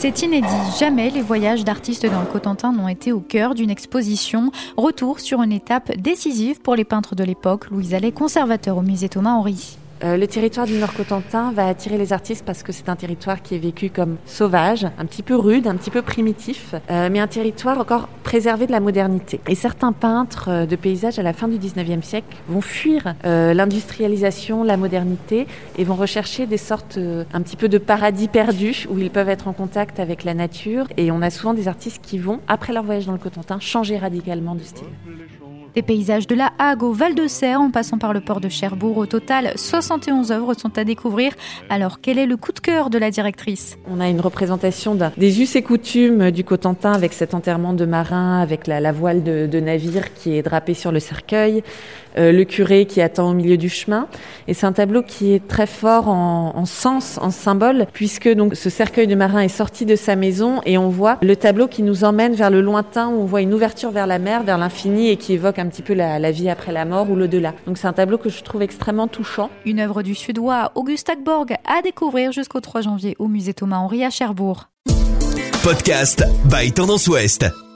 C'est inédit, jamais les voyages d'artistes dans le Cotentin n'ont été au cœur d'une exposition. Retour sur une étape décisive pour les peintres de l'époque, Louise Allais, conservateur au musée Thomas Henry. Euh, le territoire du Nord-Cotentin va attirer les artistes parce que c'est un territoire qui est vécu comme sauvage, un petit peu rude, un petit peu primitif, euh, mais un territoire encore préservé de la modernité. Et certains peintres euh, de paysages à la fin du 19e siècle vont fuir l'industrialisation, la modernité et vont rechercher des sortes un petit peu de paradis perdus où ils peuvent être en contact avec la nature. Et on a souvent des artistes qui vont, après leur voyage dans le Cotentin, changer radicalement de style. Des paysages de la Hague au Val de Serre en passant par le port de Cherbourg. Au total, 71 œuvres sont à découvrir. Alors, quel est le coup de cœur de la directrice? On a une représentation des us et coutumes du Cotentin avec cet enterrement de marin, avec la, voile de, navire qui est drapée sur le cercueil, euh, le curé qui attend au milieu du chemin. Et c'est un tableau qui est très fort en, en, sens, en symbole, puisque donc ce cercueil de marin est sorti de sa maison et on voit le tableau qui nous emmène vers le lointain où on voit une ouverture vers la mer, vers l'infini et qui évoque un petit peu la, vie après la mort ou l'au-delà. Donc c'est un tableau que je trouve extrêmement touchant. Une œuvre du Suédois Auguste Agborg à découvrir jusqu'au 3 janvier au musée Thomas Henry à Cherbourg. Podcast by Tendance Ouest.